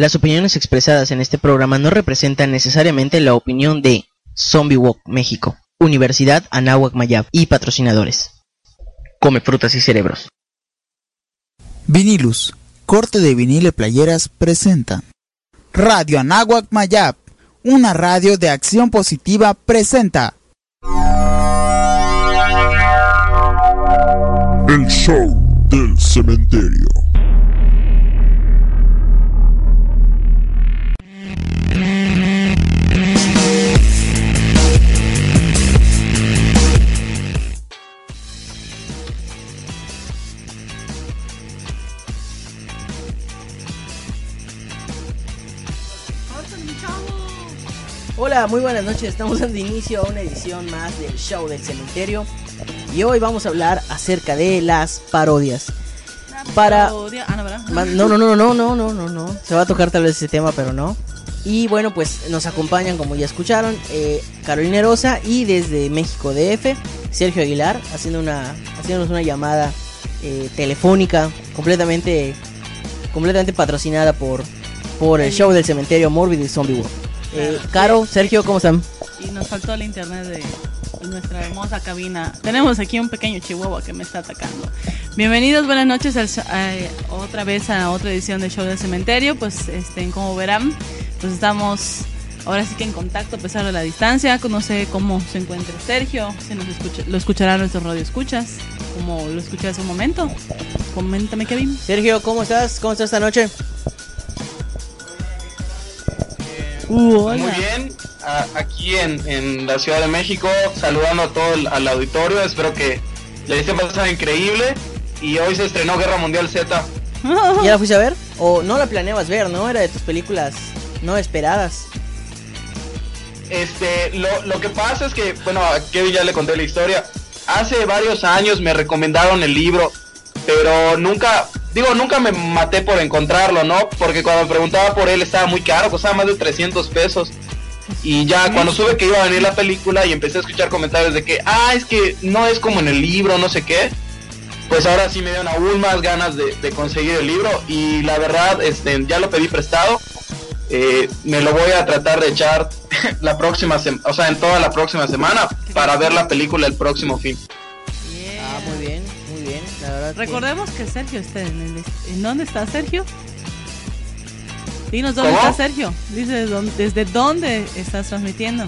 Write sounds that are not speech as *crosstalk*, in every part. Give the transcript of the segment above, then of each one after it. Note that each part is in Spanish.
Las opiniones expresadas en este programa no representan necesariamente la opinión de Zombie Walk México, Universidad Anáhuac Mayab y patrocinadores. Come frutas y cerebros. Vinilus, corte de vinilo y playeras presenta. Radio Anáhuac Mayab, una radio de acción positiva presenta. El show del cementerio. Hola, muy buenas noches. Estamos dando inicio a una edición más del show del cementerio. Y hoy vamos a hablar acerca de las parodias. Para. Ah, No, no, no, no, no, no, no, no. Se va a tocar tal vez ese tema, pero no. Y bueno, pues nos acompañan, como ya escucharon, eh, Carolina Rosa y desde México DF, Sergio Aguilar, haciendo una, haciéndonos una llamada eh, telefónica completamente, completamente patrocinada por, por el show del cementerio Morbid y Zombie World. Eh. Caro, Sergio, ¿cómo están? Y nos faltó el internet de de nuestra hermosa cabina. Tenemos aquí un pequeño chihuahua que me está atacando. Bienvenidos, buenas noches al eh, otra vez a otra edición del show del cementerio. Pues este, como verán, pues estamos ahora sí que en contacto a pesar de la distancia. No sé cómo se encuentra Sergio, si nos escucha, lo escuchará nuestro radio escuchas, como lo escuché hace un momento. Coméntame, Kevin. Sergio, ¿cómo estás? ¿Cómo estás esta noche? Uh, hola. Muy bien, a- aquí en, en la Ciudad de México, saludando a todo el al auditorio, espero que les esté pasando increíble. Y hoy se estrenó Guerra Mundial Z. *laughs* ¿Ya la fuiste a ver? ¿O no la planeabas ver, no? Era de tus películas no esperadas. Este, lo, lo que pasa es que, bueno, a Kevin ya le conté la historia. Hace varios años me recomendaron el libro, pero nunca, digo, nunca me maté por encontrarlo, ¿no? Porque cuando me preguntaba por él estaba muy caro, costaba más de 300 pesos. Y ya cuando supe que iba a venir la película y empecé a escuchar comentarios de que, ah, es que no es como en el libro, no sé qué, pues ahora sí me dieron aún más ganas de, de conseguir el libro y la verdad, este, ya lo pedí prestado. Eh, me lo voy a tratar de echar *laughs* la próxima semana, o sea, en toda la próxima semana para ver la película el próximo fin. Verdad. Recordemos que Sergio está en el... ¿En dónde está Sergio? Dinos dónde ¿Cómo? está Sergio. Dice dónde- desde dónde estás transmitiendo.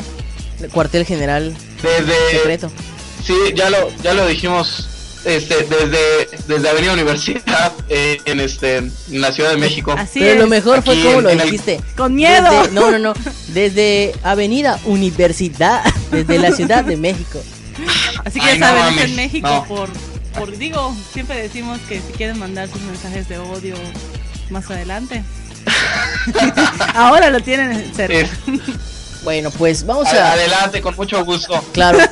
El cuartel general Desde, secreto. sí, ya lo, ya lo dijimos, este, desde, desde Avenida Universidad eh, en este, en la Ciudad de México. Así Pero es. lo mejor fue como en- lo en el- dijiste. Con miedo. Desde- no, no, no. Desde Avenida Universidad, desde la Ciudad de México. Así que Ay, ya no saben, es mames, en México no. por, por... Digo, siempre decimos que si quieren mandar sus mensajes de odio más adelante. *laughs* Ahora lo tienen cerca. Bueno, pues vamos a- a. adelante, con mucho gusto. Claro. *laughs*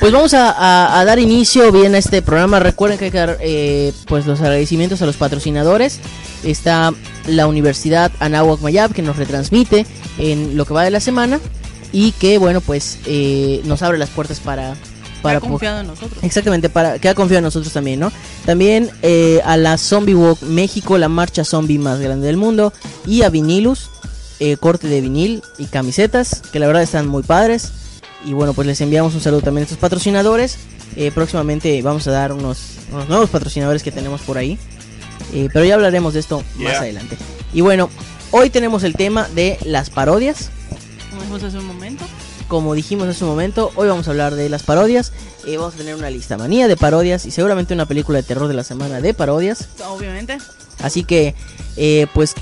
Pues vamos a, a- a dar inicio bien a este programa. Recuerden que hay que dar eh, pues los agradecimientos a los patrocinadores. Está la Universidad Anáhuac Mayab que nos retransmite en lo que va de la semana y que bueno pues eh, nos abre las puertas para para ha confiado en nosotros. Exactamente, para que ha confiado en nosotros también, ¿no? También eh, a la Zombie Walk México, la marcha zombie más grande del mundo, y a Vinilus, eh, corte de vinil y camisetas, que la verdad están muy padres. Y bueno, pues les enviamos un saludo también a estos patrocinadores. Eh, próximamente vamos a dar unos, unos nuevos patrocinadores que tenemos por ahí. Eh, pero ya hablaremos de esto más adelante. Y bueno, hoy tenemos el tema de las parodias. Como dijimos hace un momento. Como dijimos hace un momento, hoy vamos a hablar de las parodias. Eh, vamos a tener una lista manía de parodias y seguramente una película de terror de la semana de parodias. Obviamente. Así que, eh, pues,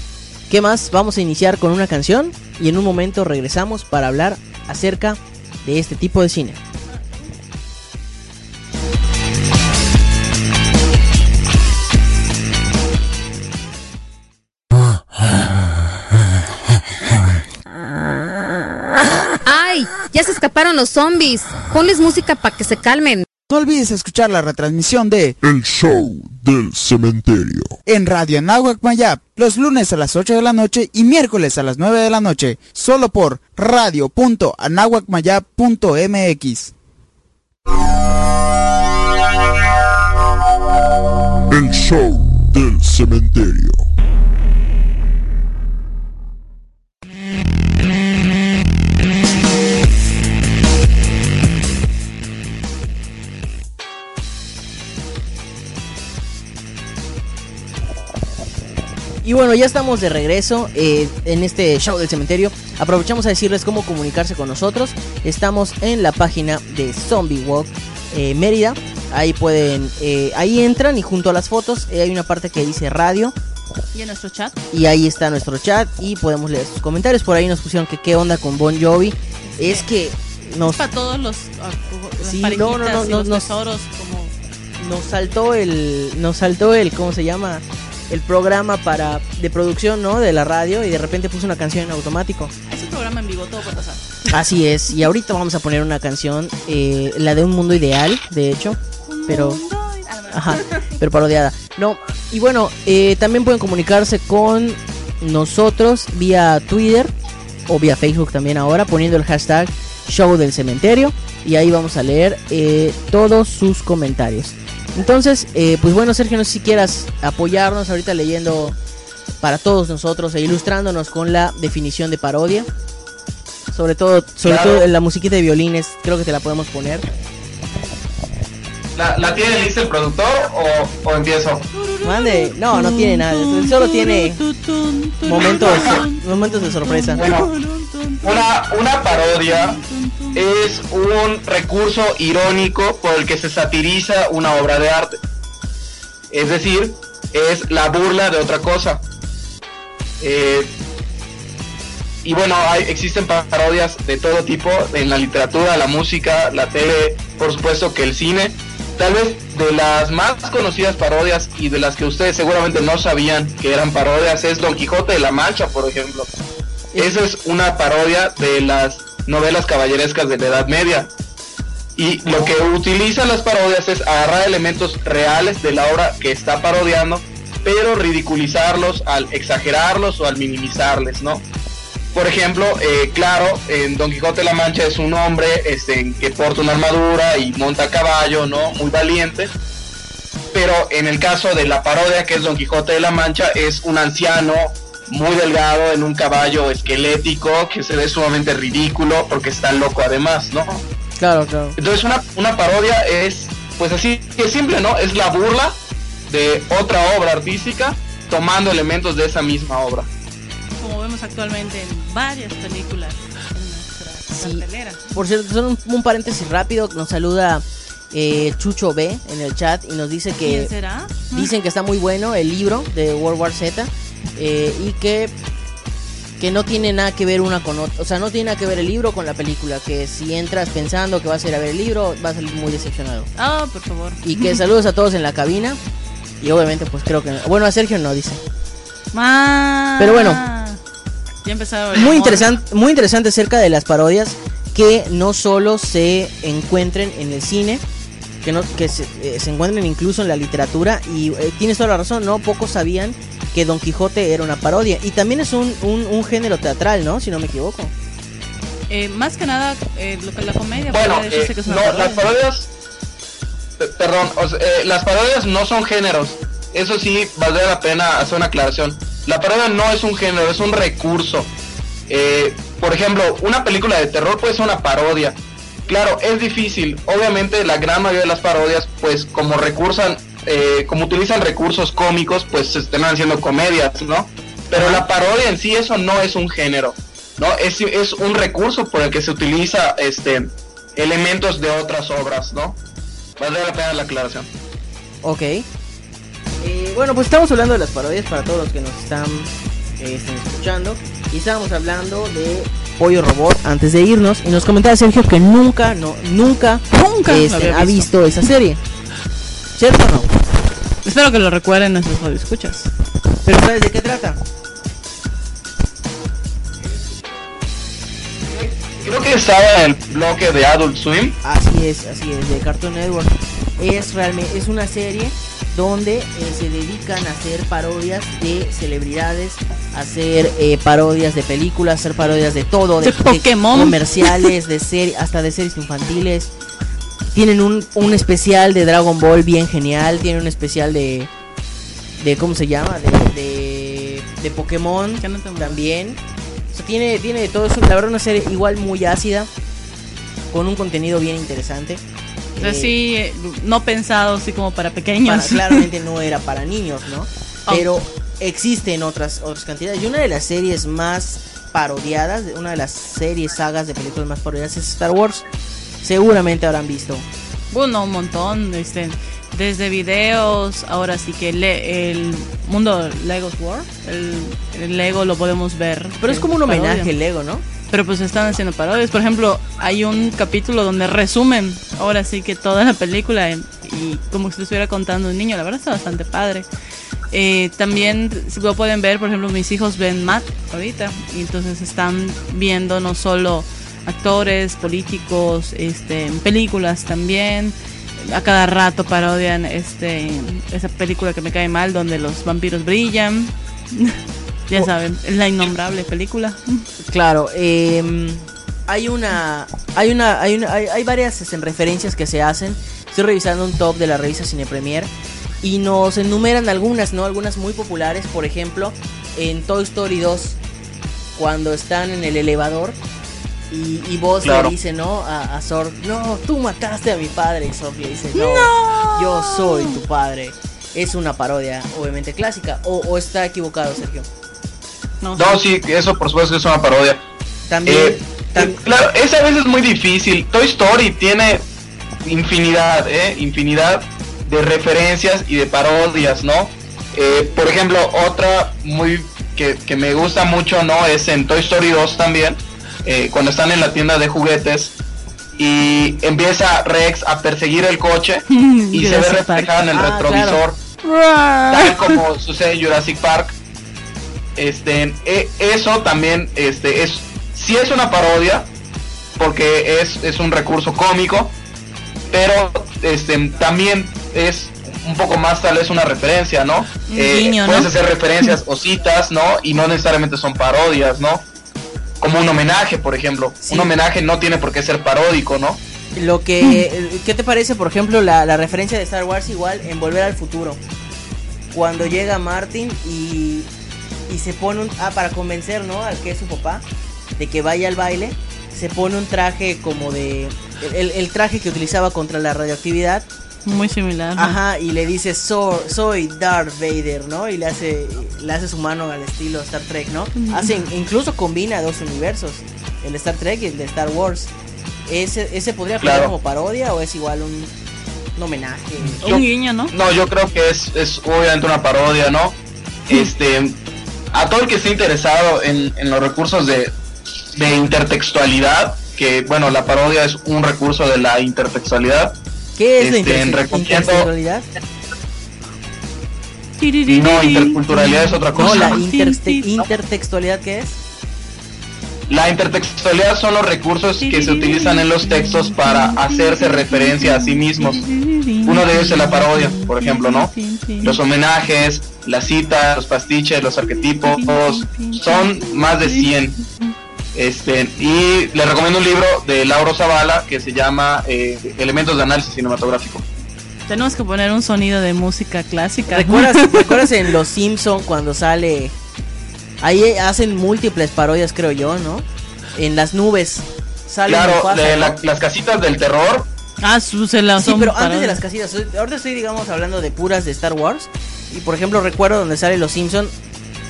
¿qué más? Vamos a iniciar con una canción y en un momento regresamos para hablar acerca de este tipo de cine. Escaparon los zombies. Ponles música para que se calmen. No olvides escuchar la retransmisión de El show del cementerio. en Radio Anáhuac Mayap los lunes a las 8 de la noche y miércoles a las 9 de la noche, solo por radio.anahuacmayap.mx. El show del cementerio. Y bueno, ya estamos de regreso eh, en este show del cementerio. Aprovechamos a decirles cómo comunicarse con nosotros. Estamos en la página de Zombie Walk eh, Mérida. Ahí pueden, eh, ahí entran y junto a las fotos hay una parte que dice radio Y en nuestro chat. y ahí está nuestro chat y podemos leer sus comentarios. Por ahí nos pusieron que qué onda con Bon Jovi. Es que nos, Para todos los, ah, las Sí, parejitas no, no, no, y no, los no. tesoros como nos saltó el, nos saltó el, ¿cómo se llama? El programa para de producción, ¿no? De la radio y de repente puso una canción en automático. es un programa en vivo, todo puede pasar. Así es, y ahorita vamos a poner una canción, eh, la de un mundo ideal, de hecho, pero, Ah, ajá, pero parodiada. No, y bueno, eh, también pueden comunicarse con nosotros vía Twitter o vía Facebook también ahora, poniendo el hashtag Show del Cementerio, y ahí vamos a leer eh, todos sus comentarios. Entonces, eh, pues bueno, Sergio, no sé si quieras apoyarnos ahorita leyendo para todos nosotros e ilustrándonos con la definición de parodia. Sobre todo, sobre Claro. todo en la musiquita de violines, creo que te la podemos poner. ¿La, la tiene lista el productor o, o empiezo? Mande, no, no tiene nada, solo tiene momentos, momentos de sorpresa. Bueno, una, una parodia es un recurso irónico por el que se satiriza una obra de arte. Es decir, es la burla de otra cosa. Eh, y bueno, hay, existen parodias de todo tipo en la literatura, la música, la tele, por supuesto que el cine. Tal vez de las más conocidas parodias y de las que ustedes seguramente no sabían que eran parodias es Don Quijote de la Mancha, por ejemplo. Esa es una parodia de las novelas caballerescas de la Edad Media. Y lo que utilizan las parodias es agarrar elementos reales de la obra que está parodiando, pero ridiculizarlos al exagerarlos o al minimizarles, ¿no? Por ejemplo, eh, claro, en Don Quijote de la Mancha es un hombre este, que porta una armadura y monta a caballo, ¿no? Muy valiente. Pero en el caso de la parodia que es Don Quijote de la Mancha, es un anciano muy delgado en un caballo esquelético que se ve sumamente ridículo porque está loco además, ¿no? Claro, claro. Entonces una, una parodia es, pues así que simple, ¿no? Es la burla de otra obra artística tomando elementos de esa misma obra. Como vemos actualmente en varias películas en nuestra Sí. cartelera. Por cierto, son un, un paréntesis rápido, nos saluda eh, Chucho B en el chat y nos dice que ¿Quién será? dicen que está muy bueno el libro de World War Z eh, y que que no tiene nada que ver una con otra, o sea, no tiene nada que ver el libro con la película, que si entras pensando que vas a ir a ver el libro, vas a salir muy decepcionado. Ah, por favor. Y que *laughs* saludos a todos en la cabina y obviamente pues creo que bueno, a Sergio no dice. Ma- Pero bueno. Ya empezaron. Muy interesante, muy interesante acerca de las parodias que no solo se encuentren en el cine, que no que se, eh, se encuentren incluso en la literatura y eh, tienes toda la razón, no pocos sabían que Don Quijote era una parodia y también es un, un, un género teatral, ¿no? Si no me equivoco. Eh, más que nada, eh, lo que la comedia Bueno, eh, que es una no, parodia. las parodias, pe- perdón, o sea, eh, las parodias no son géneros. Eso sí, valdría la pena hacer una aclaración. La parodia no es un género, es un recurso. Eh, por ejemplo, una película de terror puede ser una parodia. Claro, es difícil. Obviamente, la gran mayoría de las parodias, pues, como recursan, eh, como utilizan recursos cómicos, pues se terminan siendo comedias, ¿no? Pero la parodia en sí, eso no es un género, ¿no? Es, es un recurso por el que se utiliza, este, elementos de otras obras, ¿no? Valdría la pena la aclaración. Ok. Eh, bueno, pues estamos hablando de las parodias para todos los que nos están, eh, están escuchando. Y estábamos hablando de Pollo Robot antes de irnos. Y nos comentaba Sergio que nunca, no, nunca, Nunca este, había ha visto. visto esa serie. ¿Cierto o no? Espero que lo recuerden nuestros escuchas. Pero ¿sabes de qué trata? creo que estaba en el bloque de Adult Swim. Así es, así es, de Cartoon Network. Es realmente es una serie donde eh, se dedican a hacer parodias de celebridades, a hacer eh, parodias de películas, hacer parodias de todo, de, De Pokémon. comerciales, de serie, hasta de series infantiles. Tienen un, un especial de Dragon Ball bien genial, tienen un especial de de cómo se llama, de de, de Pokémon no también. O sea, tiene tiene de todo, es la verdad una serie igual muy ácida con un contenido bien interesante. O sea, Eh, sí, eh, no pensado así como para pequeños. para- *laughs* claramente no era para niños, ¿no? Oh. Pero existen otras, otras cantidades. Y una de las series más parodiadas, una de las series, sagas de películas más parodiadas es Star Wars. Seguramente habrán visto. Bueno, un montón, este, desde videos, ahora sí que le- el mundo Lego's World, el, el Lego lo podemos ver. Pero es como un parodia. homenaje Lego, ¿no? Pero pues están haciendo parodias. Por ejemplo, hay un capítulo donde resumen ahora sí que toda la película en- y como si estuviera contando un niño. La verdad está bastante padre. Eh, también si lo pueden ver, por ejemplo, mis hijos ven Matt ahorita y entonces están viendo no solo actores, políticos, este, en películas también. A cada rato parodian este esa película que me cae mal donde los vampiros brillan. *laughs* ya Oh. saben, es la innombrable película. Claro, em, hay una, hay una, hay una, hay, hay varias este, referencias que se hacen. Estoy revisando un top de la revista Cine Premier y nos enumeran algunas, ¿no? Algunas muy populares, por ejemplo, en Toy Story 2, cuando están en el elevador y, y Claro. le dice, ¿no? A, a Zorg, no, tú mataste a mi padre. Y le dice, no, yo soy tu padre. Es una parodia, obviamente clásica. O, o está equivocado, Sergio. No, No, sí, eso por supuesto que es una parodia. También, Eh, tam- claro, es a veces muy difícil. Toy Story tiene infinidad, ¿eh? Infinidad de referencias y de parodias, ¿no? Eh, por ejemplo, otra muy que, que me gusta mucho, ¿no? Es en Toy Story 2 también, eh, cuando están en la tienda de juguetes y empieza Rex a perseguir el coche *laughs* y se ve reflejado en el Ah, retrovisor tal como sucede en Jurassic Park. Este, e- eso también, este, es, sí es una parodia, porque es, es un recurso cómico, pero este, también es un poco más tal vez una referencia, ¿no? Eh, puedes ¿no? hacer referencias *laughs* o citas, ¿no? Y no necesariamente son parodias, ¿no? Como un homenaje, por ejemplo. Sí. Un homenaje no tiene por qué ser paródico, ¿no? Lo que, ¿qué te parece, por ejemplo, la, la referencia de Star Wars igual en Volver al Futuro? Cuando llega Martin y, y se pone un, ah, para convencer, ¿no? Al que es su papá, de que vaya al baile, se pone un traje como de, el, el traje que utilizaba contra la radioactividad, Muy similar. ¿no? ajá, y le dice, "So- soy Darth Vader, ¿no? Y le hace, le hace su mano al estilo Star Trek, ¿no? Hacen, incluso combina dos universos, el Star Trek y el de Star Wars. ¿Ese, ese podría Claro. como parodia o es igual un, un homenaje? yo- Un guiño, ¿no? No, yo creo que es, es obviamente una parodia, ¿no? Este, a todo el que esté interesado en, en los recursos de, de intertextualidad, que bueno, la parodia es un recurso de la intertextualidad. ¿Qué es la Este, recogiendo- interseccionalidad? No, interculturalidad es otra No, cosa. la La, intertextualidad, ¿qué es? intertextualidad son los recursos que se utilizan en los textos para hacerse referencia a sí mismos. Uno de ellos es la parodia, por ejemplo, ¿no? Los homenajes, las citas, los pastiches, los arquetipos, son más de 100. Este, y le recomiendo un libro de Lauro Zavala que se llama eh, Elementos de Análisis Cinematográfico. Tenemos que poner un sonido de música clásica. ¿Recuerdas, *laughs* ¿Recuerdas en Los Simpson cuando sale... Ahí hacen múltiples parodias, creo yo, ¿no? En las nubes. Sale Claro, de las casitas del terror, Ah, su, se Sí, pero antes de las casillas. soy- Ahorita estoy, digamos, hablando de puras de Star Wars. Y por ejemplo, recuerdo donde sale Los Simpson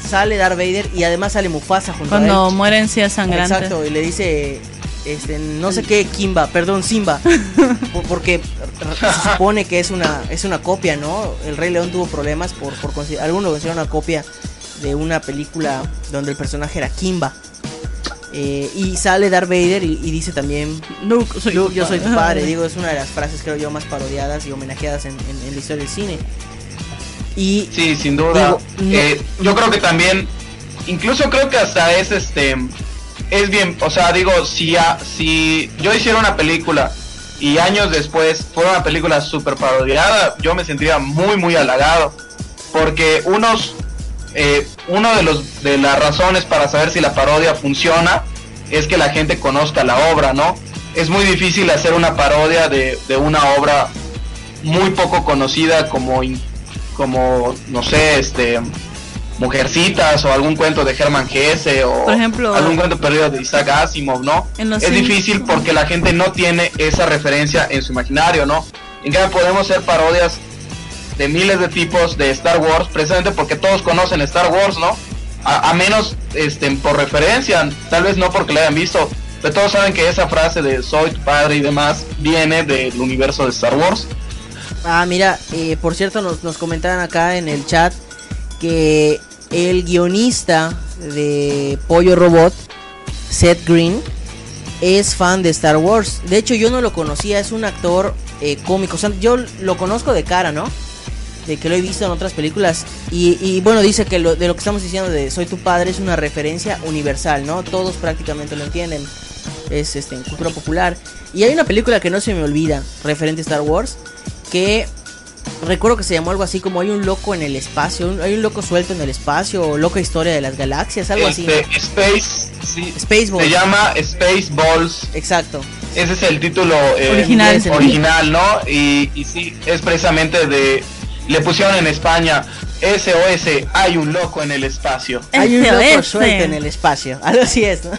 Sale Darth Vader y además sale Mufasa junto Cuando a él. mueren sí es sangrante. Exacto, y le dice. Este, no sé qué, Kimba, perdón, Simba. *laughs* por- porque se supone que es una, es una copia, ¿no? El Rey León tuvo problemas por, por algunos lo consideran una copia de una película donde el personaje era Kimba. Eh, y sale Darth Vader y, y dice también Luke, soy Luke, yo soy tu padre. padre. *laughs* Digo, es una de las frases, creo yo, más parodiadas y homenajeadas en, en- en la historia del cine. Y Sí, sin duda. Digo, no- Eh, yo creo que también, incluso creo que hasta es este es bien, o sea, digo, si, a- si yo hiciera una película y años después fuera una película super parodiada, yo me sentiría muy, muy halagado. Porque unos, eh, uno de, los, de las razones para saber si la parodia funciona es que la gente conozca la obra, ¿no? Es muy difícil hacer una parodia de, de una obra muy poco conocida como, in- como no sé, este... Mujercitas o algún cuento de Hermann Hesse o Por ejemplo- algún cuento perdido de Isaac Asimov, ¿no? En los es Simpsons. difícil porque la gente no tiene esa referencia en su imaginario, ¿no? En cambio podemos hacer parodias de miles de tipos de Star Wars, precisamente porque todos conocen Star Wars, ¿no? A, a menos este, por referencia, tal vez no porque la hayan visto, pero todos saben que esa frase de soy tu padre y demás viene del universo de Star Wars. Ah, mira, eh, por cierto, nos, nos comentaban acá en el chat que el guionista de Pollo Robot, Seth Green, es fan de Star Wars. De hecho, yo no lo conocía, es un actor eh, cómico. O sea, yo lo conozco de cara, ¿no? De que lo he visto en otras películas. Y, bueno, dice que lo, de lo que estamos diciendo de Soy tu padre es una referencia universal, ¿no? Todos prácticamente lo entienden. Es este, en cultura popular. Y hay una película que no se me olvida, referente a Star Wars, que recuerdo que se llamó algo así como hay un loco en el espacio, un- hay un loco suelto en el espacio, o loca historia de las galaxias, algo así. Este. Space, sí, Spaceballs. se llama Space Balls. Exacto. Ese es el título eh, Original. original, ¿no? Y, y sí, es precisamente de... Le pusieron en España SOS, hay un loco en el espacio. Hay un loco suelto en el espacio, algo *laughs* así es, ¿no?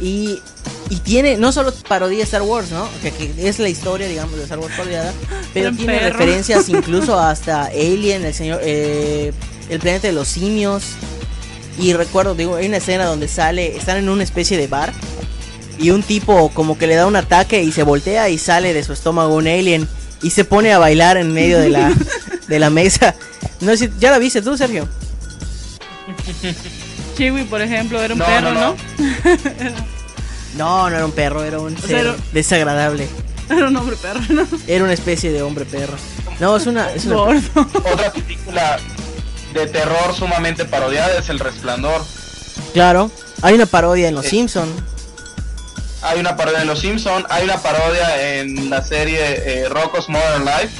Y, y tiene, no solo parodia Star Wars, ¿no? Que, que es la historia, digamos, de Star Wars parodiada, pero tiene perro. referencias *laughs* incluso hasta Alien, el señor, eh, el planeta de los simios. Y recuerdo, digo, hay una escena donde sale, están en una especie de bar y un tipo como que le da un ataque y se voltea y sale de su estómago un alien y se pone a bailar en medio de la, *laughs* de la mesa. No sé si, ¿ya la viste tú, Sergio? Chiwi, por ejemplo, era un No, perro, no, ¿no? no. *laughs* No, no era un perro, era un sea, ser era- desagradable. Era un hombre perro, ¿no? Era una especie de hombre perro. No, es una, es una Gordo. Otra película de terror sumamente parodiada es El Resplandor. claro. Hay una parodia en Los Eh, Simpson. Hay una parodia en Los Simpson, hay una parodia en la serie eh, Rocko's Modern Life,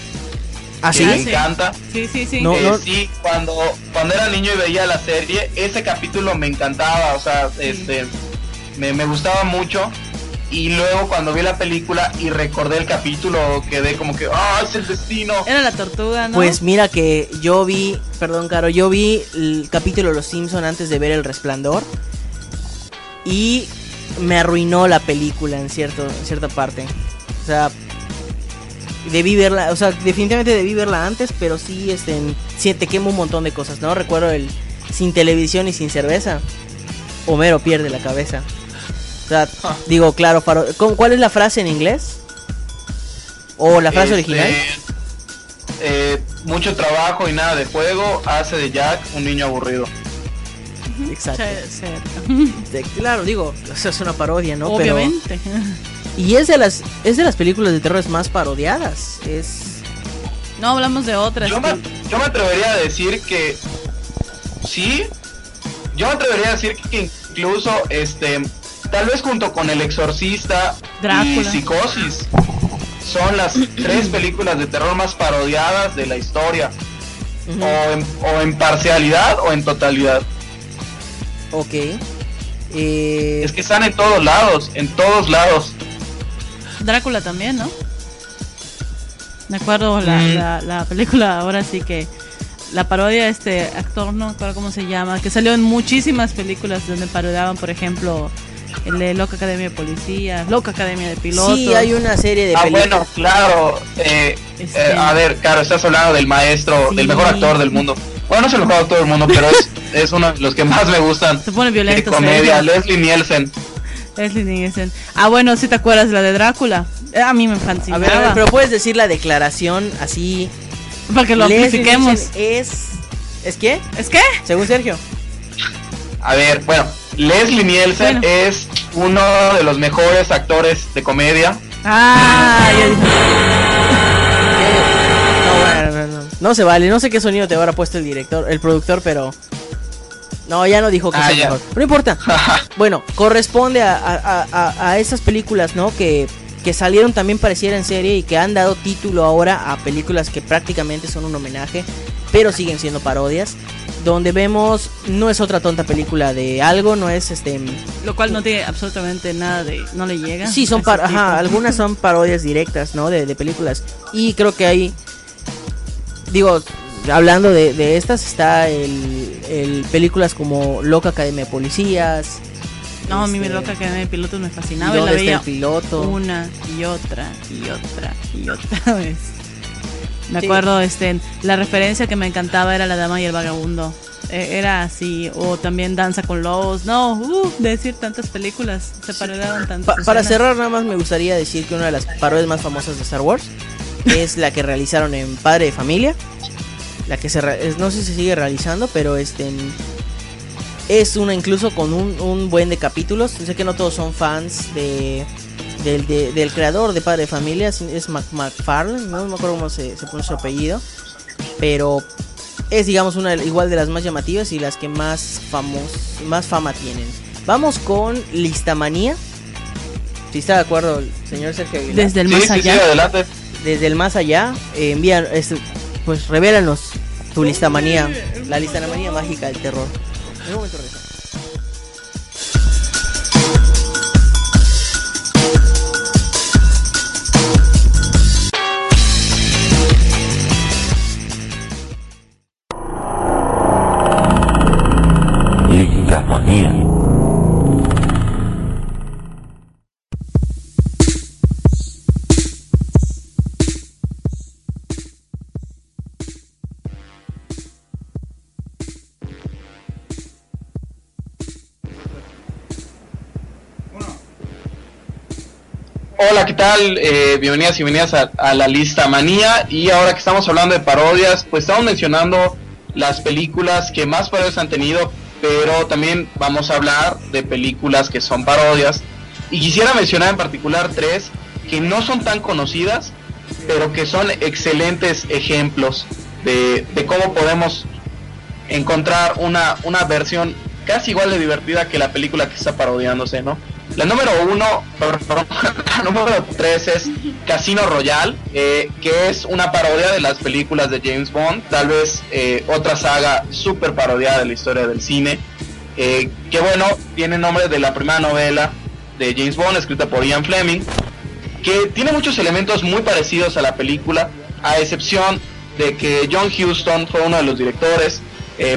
¿Ah, que sí? me sí. encanta. Sí, sí, sí. No. Eh, Sí, cuando, cuando era niño y veía la serie, ese capítulo me encantaba, o sea, este, me, me gustaba mucho. Y luego cuando vi la película y recordé el capítulo, quedé como que, ¡ah, es el destino! Era la tortuga, ¿no? Pues mira que yo vi, perdón, Caro, yo vi el capítulo de Los Simpson antes de ver El Resplandor y me arruinó la película en cierto, en cierta parte. O sea, debí verla, o sea, definitivamente debí verla antes, pero sí, este, en- sí te quemo un montón de cosas, ¿no? Recuerdo el sin televisión y sin cerveza. Homero pierde la cabeza. O sea, digo, claro, ¿cómo- ¿cuál es la frase en inglés? ¿O la frase Este, original? eh, mucho trabajo y nada de juego hace de Jack un niño aburrido. Exacto. *laughs* Claro, digo, eso es una parodia, ¿no? Pero- Obviamente. y es de las es de las películas de terror más parodiadas. Es No hablamos de otras. Yo me, yo me atrevería a decir que sí, yo me atrevería a decir que incluso este tal vez junto con El Exorcista y Drácula. Psicosis son las tres películas de terror más parodiadas de la historia. O, en, o en parcialidad o en totalidad. ok. Eh, Es que están en todos lados, en todos lados. Drácula también, ¿no? Me acuerdo la, Mm. la, la película, ahora sí que la parodia de este actor, no me acuerdo cómo se llama, que salió en muchísimas películas donde parodiaban, por ejemplo, el de Loca Academia de Policía, Loca Academia de Pilotos. sí, hay una serie de Ah, películas. bueno, claro. eh, Este- eh, a ver, claro, estás hablando del maestro, Sí. del mejor actor del mundo. Bueno, no es el mejor actor del mundo, pero es, *laughs* es uno de los que más me gustan. Se pone De violento. comedia, Sergio. Leslie Nielsen. Leslie Nielsen. Ah, bueno, si te acuerdas de la de Drácula. Eh, A mí me fascinaba. A ver, a ver, pero puedes decir la declaración así. Para que lo Leslie amplifiquemos. Nielsen es ¿Es qué? ¿Es qué? Según Sergio. A ver, bueno, Leslie Nielsen Bueno. es uno de los mejores actores de comedia. Ah, ya dije. No, bueno, no, no, no se vale. No sé qué sonido te habrá puesto el director, el productor, pero No, ya no dijo que Ah, es el ya. mejor. No importa. *laughs* bueno, corresponde a, a, a- a esas películas, ¿no? Que, que salieron también pareciera en serie y que han dado título ahora a películas que prácticamente son un homenaje, pero siguen siendo parodias. Donde vemos, no es otra tonta película de algo, no es este. Lo cual no tiene absolutamente nada de. No le llega. Sí, son a ese par ajá, algunas son parodias directas, ¿no? De, de películas. Y creo que hay. Digo, hablando de, de estas, está el, el películas como Loca Academia de Policías. No, a mí me este, loca que de pilotos me ¿Y fascinaba y la veía el piloto? una y otra y otra y otra *laughs* vez. Me Sí. acuerdo, este, la referencia que me encantaba era La Dama y el Vagabundo. Eh, era así, o también Danza con Lobos. No, uh, decir tantas películas, se parodiaban tantas. Pa- para escenas. cerrar, nada más me gustaría decir que una de las parodias más famosas de Star Wars es la que realizaron en Padre de Familia. La que se no sé si se sigue realizando, pero este es una incluso con un, un buen de capítulos. Sé que no todos son fans de del, de- del creador de Padre de Familia, es- Mac- McFarlane, no me acuerdo cómo se, se pone su apellido, pero es digamos una igual de las más llamativas y las que más famos, más fama tienen. Vamos con Listamanía. Si está de acuerdo el señor Sergio Aguilar. Desde el Sí, más sí, sí, allá. adelante. Desde el más allá, eh, envía, este, pues revélanos tu listamanía, la listamanía mágica del terror. En un momento regresamos. Hola, ¿qué tal? Eh, bienvenidas y bienvenidas a, la lista manía. Y ahora que estamos hablando de parodias, pues estamos mencionando las películas que más parodias han tenido, pero también vamos a hablar de películas que son parodias. Y quisiera mencionar en particular tres que no son tan conocidas, pero que son excelentes ejemplos de, de cómo podemos encontrar una, una versión casi igual de divertida que la película que está parodiándose, ¿no? La número uno, perdón, *laughs* la número tres es Casino Royale, eh, que es una parodia de las películas de James Bond, tal vez eh, otra saga súper parodiada de la historia del cine, eh, que bueno, tiene nombre de la primera novela de James Bond, escrita por Ian Fleming, que tiene muchos elementos muy parecidos a la película, a excepción de que John Huston fue uno de los directores,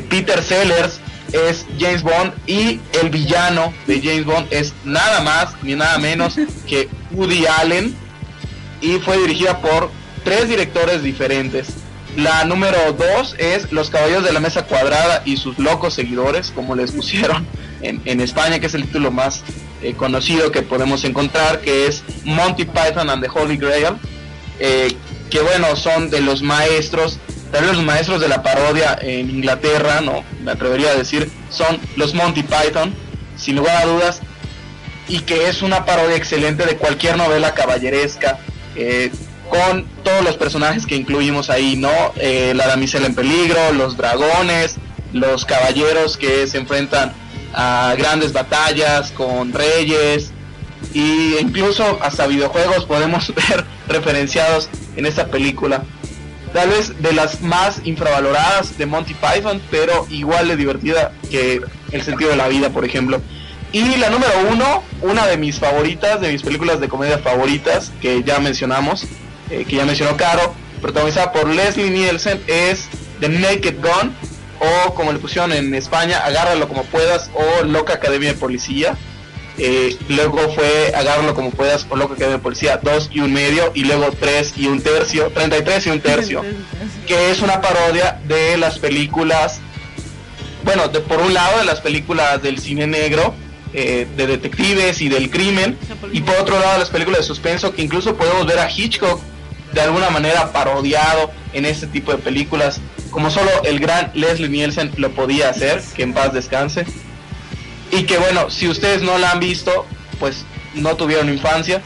Peter Sellers es James Bond y el villano de James Bond es nada más ni nada menos *laughs* que Woody Allen y fue dirigida por tres directores diferentes. La número dos es Los Caballeros de la Mesa Cuadrada y sus locos seguidores, como les pusieron *laughs* en, en España, que es el título más eh, conocido que podemos encontrar, que es Monty Python and the Holy Grail, eh, que bueno, son de los maestros, tal vez los maestros de la parodia en Inglaterra, no, me atrevería a decir, son los Monty Python, sin lugar a dudas, y que es una parodia excelente de cualquier novela caballeresca, eh, con todos los personajes que incluimos ahí, ¿no? Eh, la damisela en peligro, los dragones, los caballeros que se enfrentan a grandes batallas con reyes, y incluso hasta videojuegos podemos *laughs* ver referenciados en esta película. Tal vez de las más infravaloradas de Monty Python, pero igual de divertida que El sentido de la vida, por ejemplo. Y la número uno, una de mis favoritas, de mis películas de comedia favoritas, que ya mencionamos, eh, que ya mencionó Caro, protagonizada por Leslie Nielsen, es The Naked Gun, o como le pusieron en España, Agárralo como puedas, o Loca Academia de Policía. Eh, luego fue Agárralo como puedas, o Loca Academia de Policía 2 y un medio, y luego 3 y un tercio, 33 *laughs* y un tercio, que es una parodia de las películas bueno, de- por un lado de las películas del cine negro, eh, de detectives y del crimen, y por otro lado las películas de suspenso, que incluso podemos ver a Hitchcock de alguna manera parodiado en este tipo de películas, como solo el gran Leslie Nielsen lo podía hacer, que en paz descanse. Y que bueno, si ustedes no la han visto, pues no tuvieron infancia.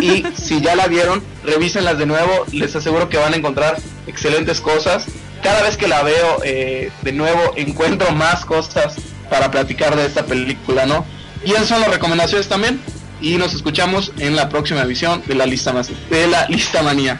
Y si ya la vieron, revísenlas de nuevo, les aseguro que van a encontrar excelentes cosas. Cada vez que la veo eh, de nuevo encuentro más cosas para platicar de esta película, ¿no? Y esas son las recomendaciones también. Y nos escuchamos en la próxima edición de la lista de la lista manía.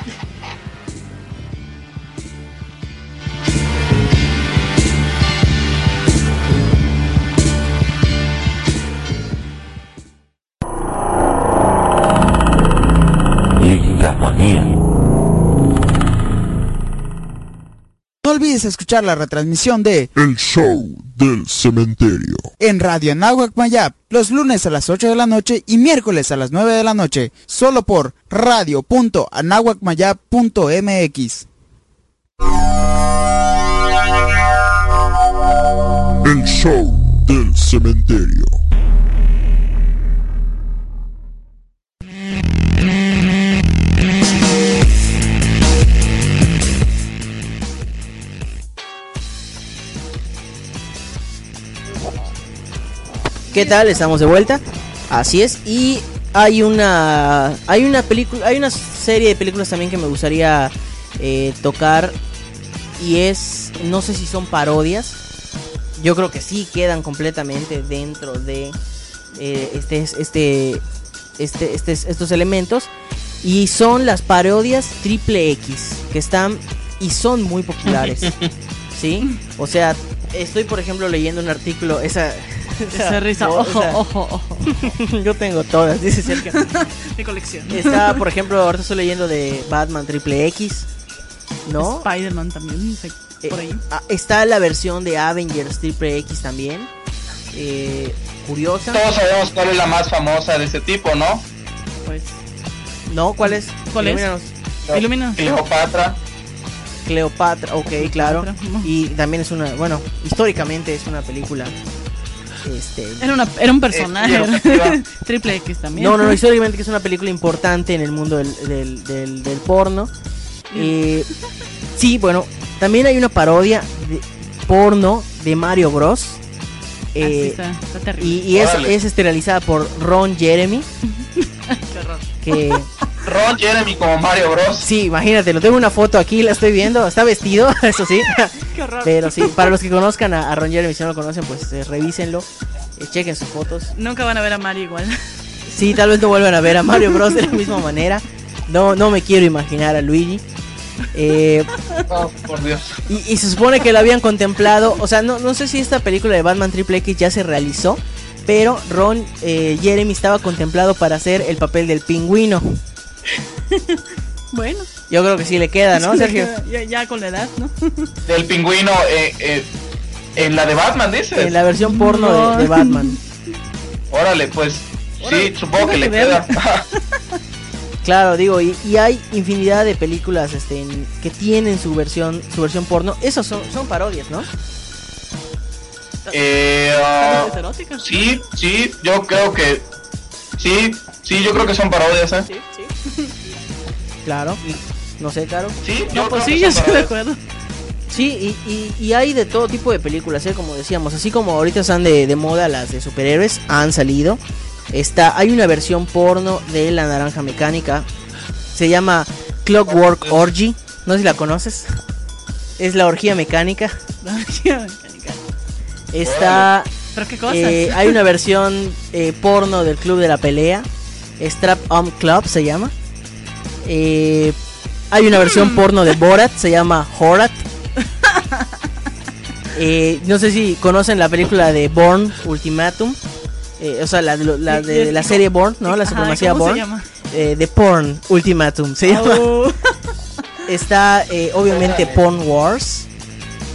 No olvides escuchar la retransmisión de El show del cementerio. en Radio Anáhuac Mayap los lunes a las 8 de la noche y miércoles a las 9 de la noche, solo por radio.anahuacmayap.mx. El show del cementerio. ¿Qué tal? Estamos de vuelta. Así es. Y hay una hay una película, hay una serie de películas también que me gustaría eh, tocar y es no sé si son parodias. Yo creo que sí quedan completamente dentro de eh, este este este este estos elementos y son las parodias triple X que están y son muy populares. *laughs* ¿Sí? O sea, estoy por ejemplo leyendo un artículo esa Esa *laughs* risa, o ojo, sea, ojo, ojo. *laughs* Yo tengo todas, dice Sergio. *laughs* Mi colección. Está, por ejemplo, ahorita estoy leyendo de Batman Triple X, ¿no? Spider-Man también, Eh, por ahí. ah, está la versión de Avengers Triple X también. Eh, curiosa. Todos sabemos cuál es la más famosa de ese tipo, ¿no? Pues, ¿No? ¿Cuál es? ¿Cuál es? Ilumínanos. Cleopatra. Cleopatra, ok, claro. Y también es una, bueno, históricamente es una película. Este, Era, una, era un personaje. Eh, efectiva. *laughs* Triple X también. No, no, no, históricamente que es una película importante en el mundo del, del, del- del porno. Eh, sí, bueno, también hay una parodia de porno de Mario Bros. Así Eh, está, está terrible. y y es, es esterilizada por Ron Jeremy. *laughs* Qué horror. Que *laughs* Ron Jeremy como Mario Bros. sí, imagínate, lo tengo una foto aquí, la estoy viendo. Está vestido, eso sí. Qué. Pero sí, para los que conozcan a, a Ron Jeremy, si no lo conocen, pues eh, revísenlo. eh, chequen sus fotos. Nunca van a ver a Mario igual. Sí, tal vez no vuelvan a ver a Mario Bros de la misma manera. No, no me quiero imaginar a Luigi. Eh, Oh, por Dios. y, y se supone que lo habían contemplado. O sea, no, no sé si esta película de Batman Triple X ya se realizó. Pero Ron eh, Jeremy estaba contemplado para hacer el papel del pingüino. *laughs* Bueno. Yo creo que sí le queda, ¿no, *laughs* Sergio? Ya, ya con la edad, ¿no? *laughs* Del pingüino eh, eh, en la de Batman, dices. En la versión porno de- No. de, Batman. *laughs* Órale, pues. Órale, sí, supongo que le verla. queda. Claro, digo, y, y hay infinidad de películas este, en- que tienen su versión su versión porno. Esos son, son parodias, ¿no? eh, ah, ¿Es erótica? sí, sí, yo creo que. Sí, sí, yo creo que son parodias, ¿eh? Sí, sí. Claro. No sé, claro. Sí, No, yo pues sí, yo estoy de acuerdo. Sí, y, y- y hay de todo tipo de películas, ¿eh? como decíamos, así como ahorita están de, de moda las de superhéroes, han salido. Está, hay una versión porno de La Naranja Mecánica, se llama Clockwork Orgy, no sé si la conoces. Es la orgía mecánica. Está, Pero qué cosas. eh, hay una versión eh, porno del Club de la Pelea, Strap On Club se llama. Eh, hay una versión porno de Borat, se llama Horat. *laughs* Eh, no sé si conocen la película de Born Ultimatum. Eh, o sea, la, de la de, de la serie Born, ¿no? La Ajá, supremacía ¿cómo se Born. llama? Eh, de Porn Ultimatum se llama. Oh, *laughs* Está eh, obviamente Porn Wars.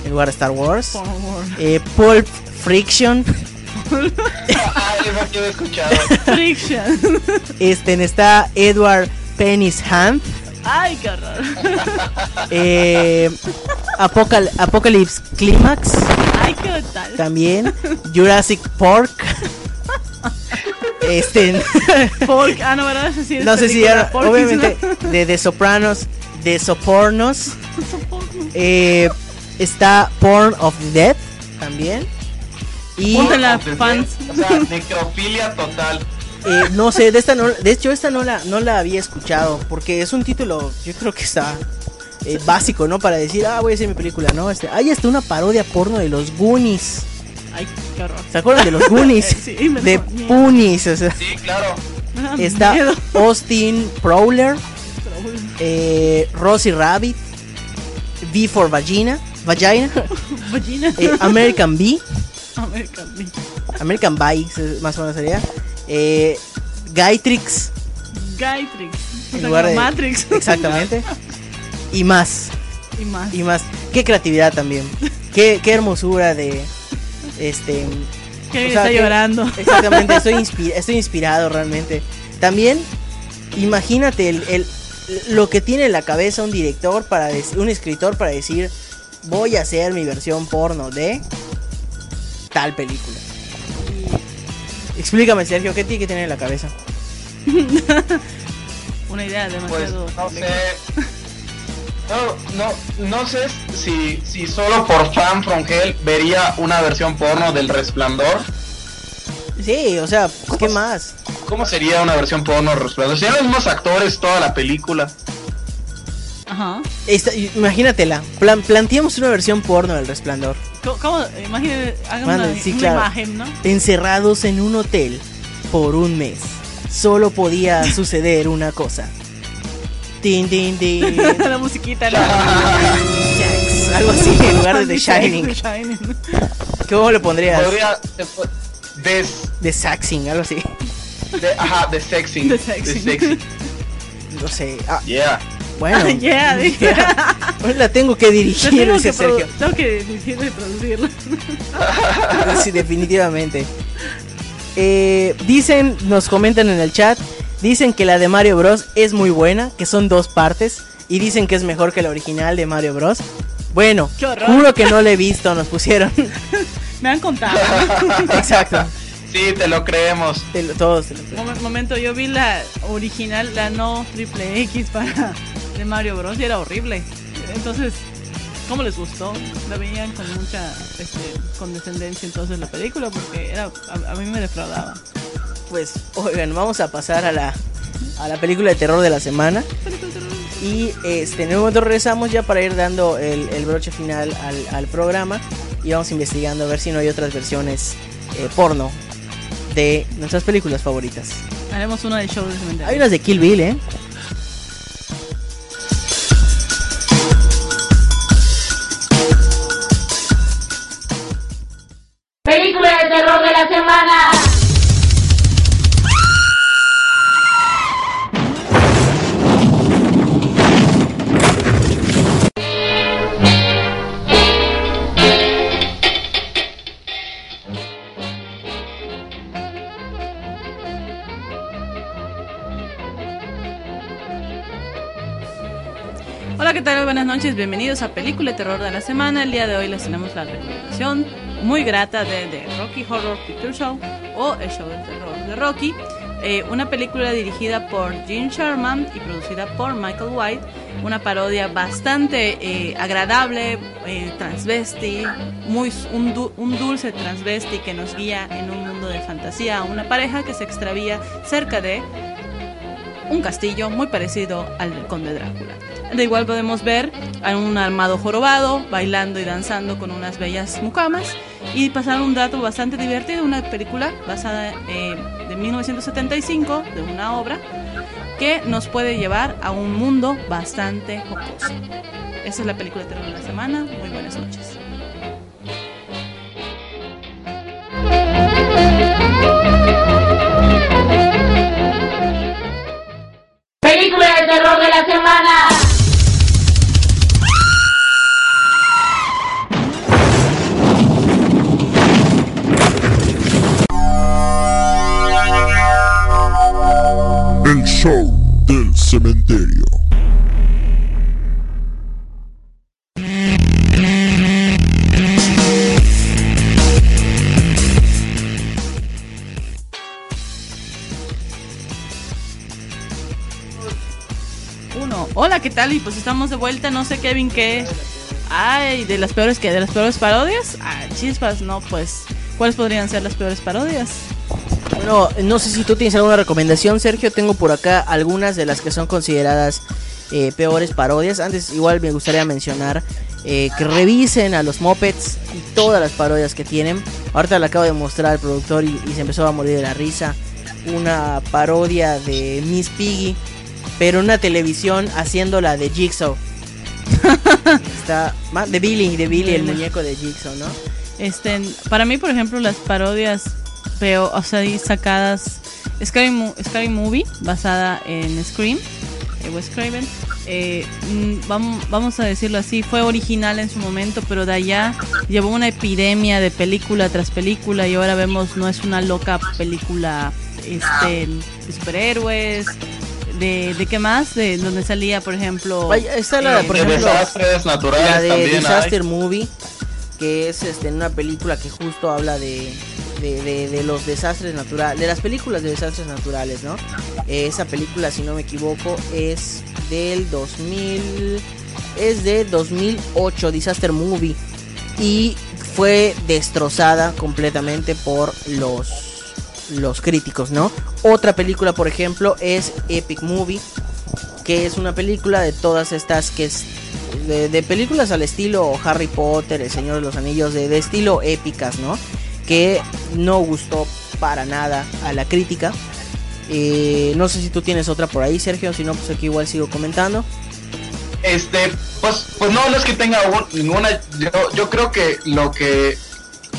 En lugar de Star Wars. por favor. Eh, Pulp Friction. Ah, *laughs* eso sí lo he escuchado. Friction. Este está Edward Penny's Hand. Ay, qué horror. *laughs* Eh, Apocal- Apocalypse Climax. Ay, qué tal. También. Jurassic Park. Este. Folk. Ah, no, ¿verdad? Sí, no sé si era. Obviamente. ¿no? De The Sopranos. De Sopornos. Eh, está Porn of the Dead. También. Y. Póntela, fans. O sea, necrofilia total. Eh, no sé, de esta no, de hecho esta no la, no la había escuchado, porque es un título, yo creo que está eh, básico, ¿no? Para decir, ah, voy a hacer mi película, ¿no? Este, hay hasta una parodia porno de los Goonies. Ay, qué horror. ¿Se acuerdan de los Goonies? *laughs* Sí, me de. Punis, o sea, Sí, claro. Está miedo. Austin Prowler, eh, Rosie Rabbit, V for Vagina, Vagina, *laughs* Vagina. eh, American B, American Bee. American Bye, se- más o menos sería, eh, en lugar de Matrix. *laughs* *laughs* exactamente, y más, y más. y más. Qué creatividad también, qué, qué hermosura de, este, sea, está que- llorando. Exactamente, estoy, *laughs* estoy inspirado realmente. También, imagínate el, el- lo que tiene en la cabeza un director para un escritor para decir voy a hacer mi versión porno de tal película. Explícame, Sergio, ¿qué tiene que tener en la cabeza? *laughs* Una idea Pues demasiado. no sé. No, no, no sé si, si solo por fan from hell vería una versión porno del resplandor. Sí, o sea, ¿qué más? ¿Cómo sería una versión porno del resplandor? Serían los mismos actores toda la película. Ajá. Esta- imagínatela, plan, planteamos una versión porno del resplandor. ¿Cómo? Imagínate, hagan una, sí, una claro. imagen, ¿no? encerrados en un hotel por un mes. Solo podía *laughs* suceder una cosa. Tin, tin, tin. *laughs* la musiquita. Jax, Algo así en lugar de *laughs* The Shining. The Shining. ¿Cómo lo pondrías? Podría. po- Des, The Saxing, algo así. de, ajá, de sexing. The de sexing. No sé. Ah, Yeah. Bueno. Yeah, dije. Hoy la tengo que dirigir, tengo dice que, Sergio. tengo que dirigirla y producirla. Sí, definitivamente. Eh, dicen, nos comentan en el chat, dicen que la de Mario Bros es muy buena, que son dos partes, y dicen que es mejor que la original de Mario Bros. Bueno, juro que no la he visto, nos pusieron. *laughs* Me han contado. *laughs* Exacto. Sí, te lo creemos. Te lo- todos te lo creo. Momen- momento, yo vi la original, la no triple X para de Mario Bros. y era horrible. Entonces, ¿cómo les gustó? La veían con mucha este, condescendencia entonces la película porque era a, a mí me defraudaba. Pues, oigan, vamos a pasar a la, a la película de terror de la semana. Y este, en un momento regresamos ya para ir dando el, el broche final al, al programa. Y vamos investigando a ver si no hay otras versiones eh, porno de nuestras películas favoritas. Haremos una del show de cementerio. Hay unas de Kill Bill, ¿eh? Bienvenidos a Película de Terror de la Semana. El día de hoy les tenemos la recomendación muy grata de The Rocky Horror Picture Show o El Show del Terror de Rocky. Eh, una película dirigida por Gene Sherman y producida por Michael White. Una parodia bastante eh, agradable, eh, transvesti, muy, un, un dulce transvesti que nos guía en un mundo de fantasía a una pareja que se extravía cerca de un castillo muy parecido al del conde Drácula. De igual podemos ver a un armado jorobado bailando y danzando con unas bellas mucamas y pasar un dato bastante divertido, una película basada eh, de 1975 de una obra que nos puede llevar a un mundo bastante jocoso. Esa es la película de terror de la semana. Muy buenas noches. Película de terror de la semana. Cementerio. Uno. Hola, ¿qué tal? Y pues estamos de vuelta. No sé, Kevin, qué. Ay, de las peores que de las peores parodias. Ah, chispas, no, pues. ¿Cuáles podrían ser las peores parodias? Bueno, no sé si tú tienes alguna recomendación, Sergio. Tengo por acá algunas de las que son consideradas eh, peores parodias. Antes, igual me gustaría mencionar eh, que revisen a los Muppets y todas las parodias que tienen. Ahorita le acabo de mostrar al productor y, y se empezó a morir de la risa. Una parodia de Miss Piggy, pero en una televisión haciéndola de Jigsaw. *laughs* Está ma- de Billy, de Billy, el muñeco de Jigsaw, ¿no? Este, para mí, por ejemplo, las parodias veo, o sea, y sacadas Scary, Mo- Scary Movie basada en Scream, eh, Wes Craven. eh, mm, vamos, vamos a decirlo así, fue original en su momento, pero de allá llevó una epidemia de película tras película y ahora vemos no es una loca película este, de superhéroes. De, ¿De qué más? De donde salía, por ejemplo. Vaya, está la, eh, por de ejemplo, desastres naturales la de también Disaster hay. Movie, que es este, una película que justo habla de, de, los desastres naturales, de las películas de desastres naturales, ¿no? Eh, esa película, si no me equivoco, es del 2000, es de 2008, Disaster Movie, y fue destrozada completamente por los los críticos, ¿no? Otra película, por ejemplo, es Epic Movie, que es una película de todas estas que es de, de películas al estilo Harry Potter, El Señor de los Anillos, de, de estilo épicas, ¿no? Que no gustó para nada a la crítica. Eh, no sé si tú tienes otra por ahí, Sergio, si no, pues aquí igual sigo comentando. Este, pues, pues no, no es que tenga un- ninguna. Yo, yo creo que lo que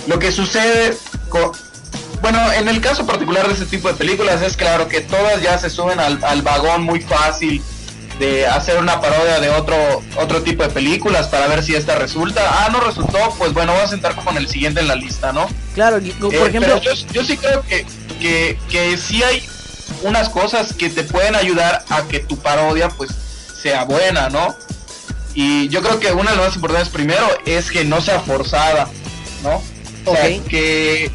lo que sucede, co- bueno, en el caso particular de este tipo de películas es claro que todas ya se suben al vagón muy fácil de hacer una parodia de otro otro tipo de películas para ver si esta resulta. Ah, no resultó, pues bueno, voy a sentar con el siguiente en la lista, ¿no? Claro, y- por Eh, ejemplo, pero yo, yo sí creo que, que, que sí hay unas cosas que te pueden ayudar a que tu parodia pues sea buena, ¿no? Y yo creo que una de las más importantes primero es que no sea forzada, ¿no? O sea, que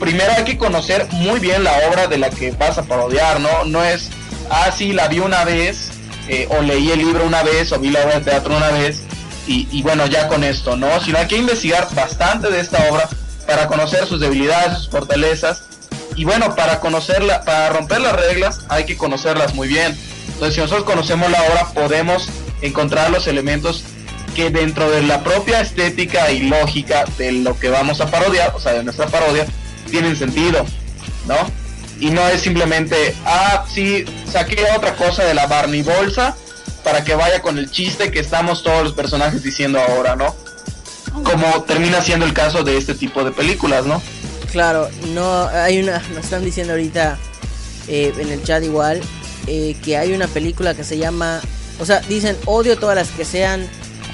primero hay que conocer muy bien la obra de la que vas a parodiar, ¿no? No es, ah, sí, la vi una vez, eh, o leí el libro una vez, o vi la obra de teatro una vez, y, y bueno, ya con esto, ¿no? Sino hay que investigar bastante de esta obra para conocer sus debilidades, sus fortalezas, y bueno, para conocerla, para romper las reglas, hay que conocerlas muy bien. Entonces, si nosotros conocemos la obra, podemos encontrar los elementos que dentro de la propia estética y lógica de lo que vamos a parodiar, o sea, de nuestra parodia, tienen sentido, ¿no? Y no es simplemente, ah, sí, saqué otra cosa de la Barney Bolsa para que vaya con el chiste que estamos todos los personajes diciendo ahora, ¿no? Como termina siendo el caso de este tipo de películas, ¿no? Claro, no hay una, *laughs* nos están diciendo ahorita eh, en el chat igual eh, que hay una película que se llama, o sea, dicen odio todas las que sean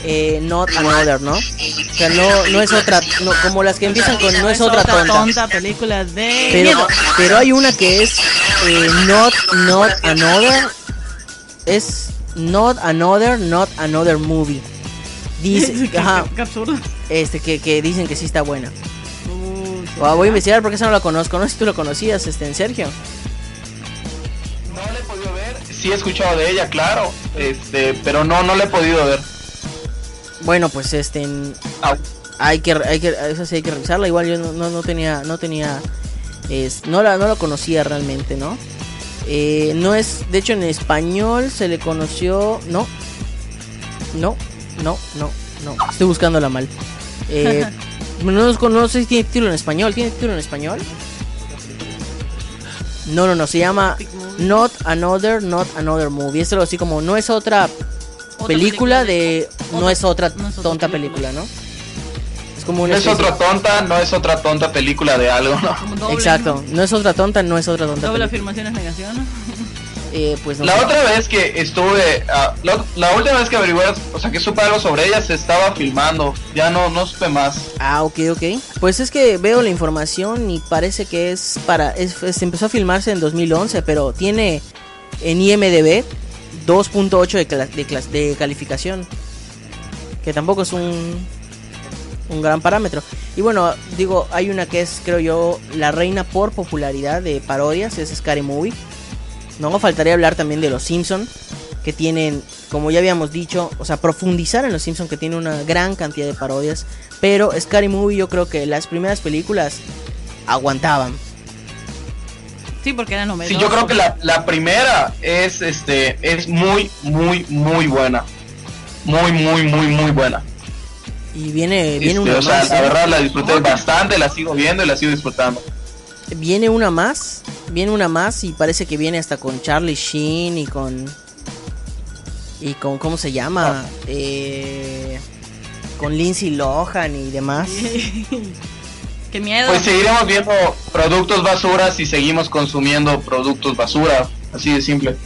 eh, not another, ¿no? O sea, no, no es otra, no, como las que empiezan con no es otra tonta. película de Pero, pero hay una que es eh, not, not another, es not another, not another movie. Dice, *laughs* ajá, este, que, que dicen que sí está buena. Voy a investigar porque esa no la conozco. No sé si tú lo conocías, este, en Sergio. No la he podido ver, sí he escuchado de ella, claro, este, pero no, no la he podido ver. Bueno, pues este, en- hay que, hay que, esa sí hay que revisarla. Igual yo no, no, no tenía, no tenía, es, no la, no la conocía realmente, ¿no? Eh, no es, de hecho en español se le conoció, no, no, no, no, no. Estoy buscándola mal. Eh, *laughs* no, no, sé si tiene título en español. ¿Tiene título en español? No, no, no. Se llama Not Another, Not Another Movie. Es algo así como no es Otra película de no es otra tonta película. ¿no? Es como una no es otra tonta, no es otra tonta película de algo, ¿no? Exacto, no es otra tonta, no es otra tonta. Doble afirmación es negación. *laughs* Eh, pues no La sé. otra vez que estuve, ah, la, la última vez que averigué, o sea, que supe algo sobre ella, se estaba filmando, ya no, no supe más. Ah, ok, ok. Pues es que veo la información y parece que es para. Es, es- empezó a filmarse en 2011, pero tiene en IMDb 2.8 de, cla- de, clas- de calificación. Que tampoco es un, un gran parámetro. Y bueno, digo, hay una que es, creo yo, la reina por popularidad de parodias, es Scary Movie. No faltaría hablar también de los Simpson que tienen, como ya habíamos dicho, o sea, profundizar en los Simpson que tiene una gran cantidad de parodias, pero Scary Movie yo creo que las primeras películas aguantaban. Sí, porque era novedoso. Sí, yo creo que la, la primera es, este, es muy, muy, muy buena. Muy, muy, muy, muy buena. Y viene, viene Este, una o sea, más. la ¿eh? verdad la disfruté bastante, la sigo viendo y la sigo disfrutando. Viene una más. Viene una más y parece que viene hasta con Charlie Sheen y con. Y con, ¿cómo se llama? Ah. Eh, con Lindsay Lohan y demás. *laughs* Qué miedo. Pues seguiremos viendo productos basuras y seguimos consumiendo productos basura, así de simple.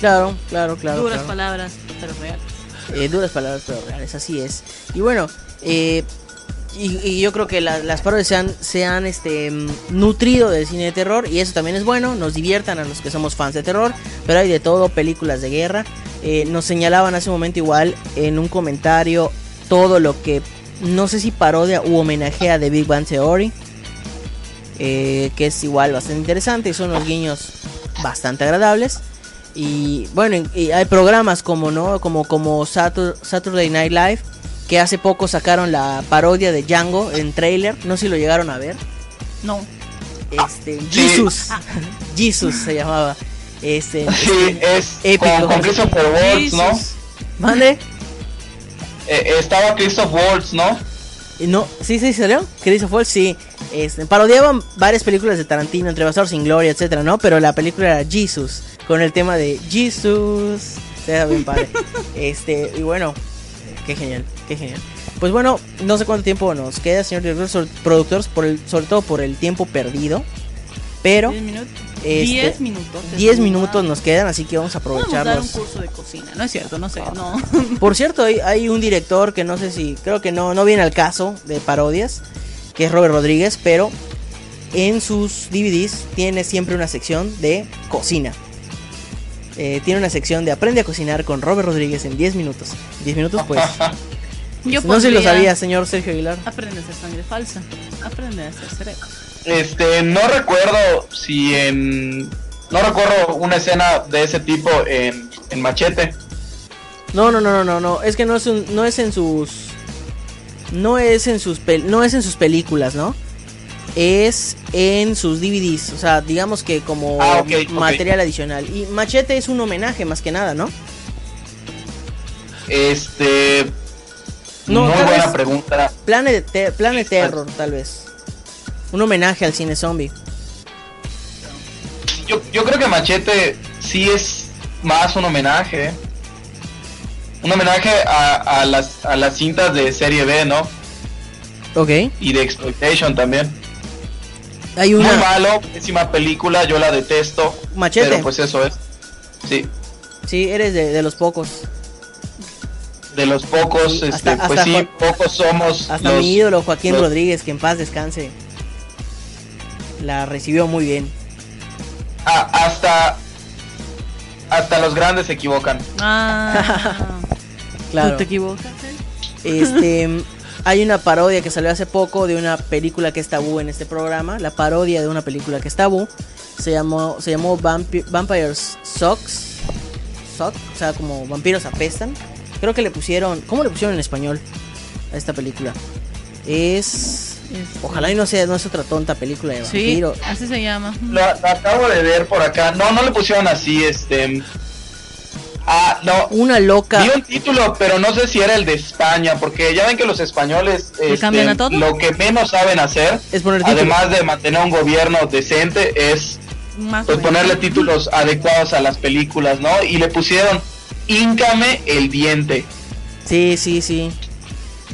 Claro, claro, claro. Duras claro. palabras, pero reales. Eh, duras palabras, pero reales, así es. Y bueno, eh, y, yo creo que la- las parodias se han, este, nutrido del cine de terror y eso también es bueno, nos diviertan a los que somos fans de terror, pero hay de todo, películas de guerra. Eh, nos señalaban hace un momento igual en un comentario todo lo que, no sé si parodia u homenajea de Big Bang Theory, eh, que es igual bastante interesante y son unos guiños bastante agradables. Y bueno, y- y hay programas como no como como Satur- Saturday Night Live que hace poco sacaron la parodia de Django en trailer, no sé si lo llegaron a ver. No. Este. Jesus. *laughs* Jesus se llamaba. Este, Sí, es épico. con, con Christopher Waltz, ¿no? ¿Mande? Eh, estaba Christopher Waltz, ¿no? No, sí, sí, salió. Christopher Waltz, sí. Este, parodiaban varias películas de Tarantino, entre Bastardos sin Gloria, etcétera, ¿no? Pero la película era Jesus, con el tema de Jesus. Se da bien padre. *laughs* este, y bueno, qué genial, qué genial. Pues bueno, no sé cuánto tiempo nos queda, señor director, sobre- productores, por el, sobre todo por el tiempo perdido. Pero 10 minutos. Este, 10 minutos. 10 minutos nos quedan, así que vamos a Podemos dar un aprovecharlos. curso de cocina. No es cierto, no sé. No. *laughs* Por cierto, hay, hay un director que no sé si, creo que no, no viene al caso de parodias, que es Robert Rodríguez, pero en sus DVDs tiene siempre una sección de cocina. Eh, tiene una sección de aprende a cocinar con Robert Rodríguez en 10 minutos. 10 minutos, pues. *laughs* Yo no sé si lo sabía, señor Sergio Aguilar. Aprende a hacer sangre falsa. Aprende a hacer cerebro. Este, no recuerdo si en... No recuerdo una escena de ese tipo en, en Machete. No, no, no, no, no, no. Es que no es, un- no es en sus. No es en sus pel- no es en sus películas, ¿no? Es en sus DVDs. O sea, digamos que como Ah, material adicional. Y Machete es un homenaje más que nada, ¿no? Este... No, muy buena pregunta. Planet, Planet Terror, tal vez. Un homenaje al cine zombie. Yo, yo creo que Machete sí es más un homenaje. ¿eh? Un homenaje a, a las, a las cintas de serie B, ¿no? Ok. Y de Exploitation también. Hay Muy una. malo, pésima película, yo la detesto. Machete. Pero pues eso es. Sí. Sí, eres de, de los pocos. De los pocos, Sí, este, hasta- pues hasta sí, pocos somos. Hasta los- mi ídolo Joaquín los- Rodríguez, que en paz descanse. La recibió muy bien. Ah, hasta. Hasta los grandes se equivocan. Ah. *laughs* Claro. ¿Tú te equivocas? eh? Este, *laughs* hay una parodia que salió hace poco de una película que es tabú en este programa. La parodia de una película que es tabú se llamó, se llamó Vampi- Vampires Sucks. Suck, o sea, como vampiros apestan. Creo que le pusieron, ¿cómo le pusieron en español a esta película? Es, Este, ojalá y no sea, no es otra tonta película de Sí, vampiro. así se llama. Lo acabo de ver por acá. No, no le pusieron así, este. Ah, no. Una loca. Vi un título, pero no sé si era el de España, porque ya ven que los españoles ¿Le este, cambian a todo? lo que menos saben hacer, Es poner además de mantener un gobierno decente, es Más pues ponerle títulos adecuados a las películas, ¿no? Y le pusieron Íncame el diente. Sí, sí, sí.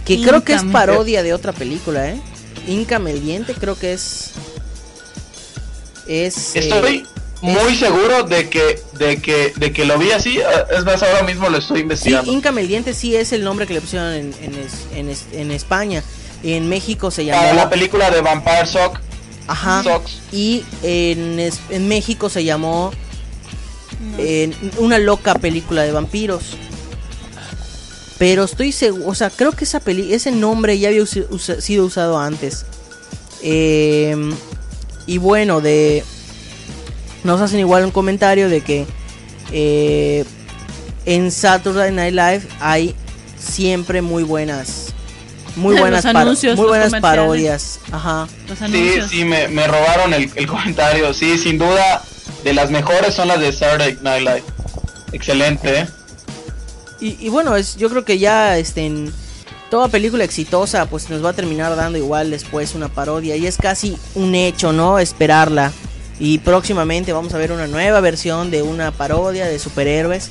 Que creo que es parodia de otra película, ¿eh? Íncame el diente, creo que es. Es. eh, Estoy muy seguro de que, de que, de que lo vi así. eh, Es más, ahora mismo lo estoy Sí, investigando. Íncame el diente sí es el nombre que le pusieron en, en, en, es- en España. En México se Para llamó. la película de Vampire Sock. Ajá. Sox. Y en, en México se llamó. en una loca película de vampiros. Pero estoy seguro, o sea, creo que esa peli ese nombre ya había sido usado antes. Em, y bueno, de nos hacen igual un comentario de que eh, en Saturday Night Live hay siempre muy buenas, muy *laughs* buenas, anuncios, muy los buenas parodias. Ajá. Los Sí, sí, me, me robaron el, el comentario. Sí, sin duda, de las mejores son las de Saturday Night Live. Excelente, ¿eh? Y, bueno, es, yo creo que ya este, en- toda película exitosa pues nos va a terminar dando igual después una parodia y es casi un hecho, ¿no? Esperarla. Y próximamente vamos a ver una nueva versión de una parodia de superhéroes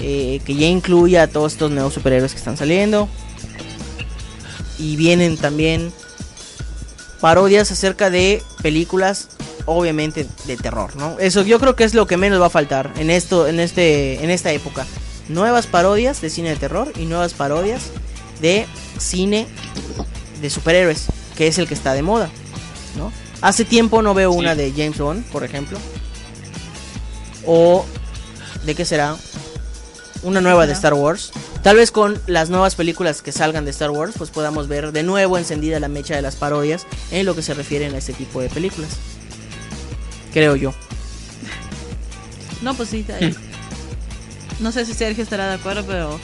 eh, que ya incluya a todos estos nuevos superhéroes que están saliendo. Y vienen también parodias acerca de películas obviamente de terror, ¿no? Eso yo creo que es lo que menos va a faltar en esto en este en esta época. Nuevas parodias de cine de terror y nuevas parodias de cine de superhéroes, que es el que está de moda, ¿no? Hace tiempo no veo una de James Bond, por ejemplo. O de qué será? Una nueva de Star Wars. Tal vez con las nuevas películas que salgan de Star Wars, pues podamos ver de nuevo encendida la mecha de las parodias en lo que se refieren a este tipo de películas. Creo yo. No, pues sí. *laughs* No sé si Sergio estará de acuerdo, pero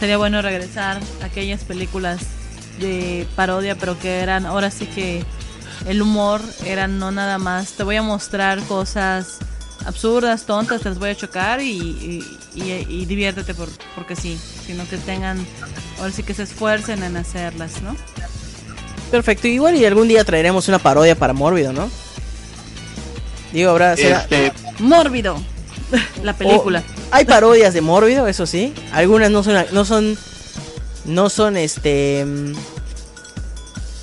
sería bueno regresar a aquellas películas de parodia, pero que eran, ahora sí que el humor era no nada más, te voy a mostrar cosas absurdas, tontas, te las voy a chocar y, y, y- y diviértete por, porque sí, sino que tengan, ahora sí que se esfuercen en hacerlas, ¿no? Perfecto, igual y algún día traeremos una parodia para Mórbido, ¿no? Digo, habrá será- Este, Mórbido, la película. O- hay parodias de Mórbido, eso sí. Algunas no son no son no son este mm,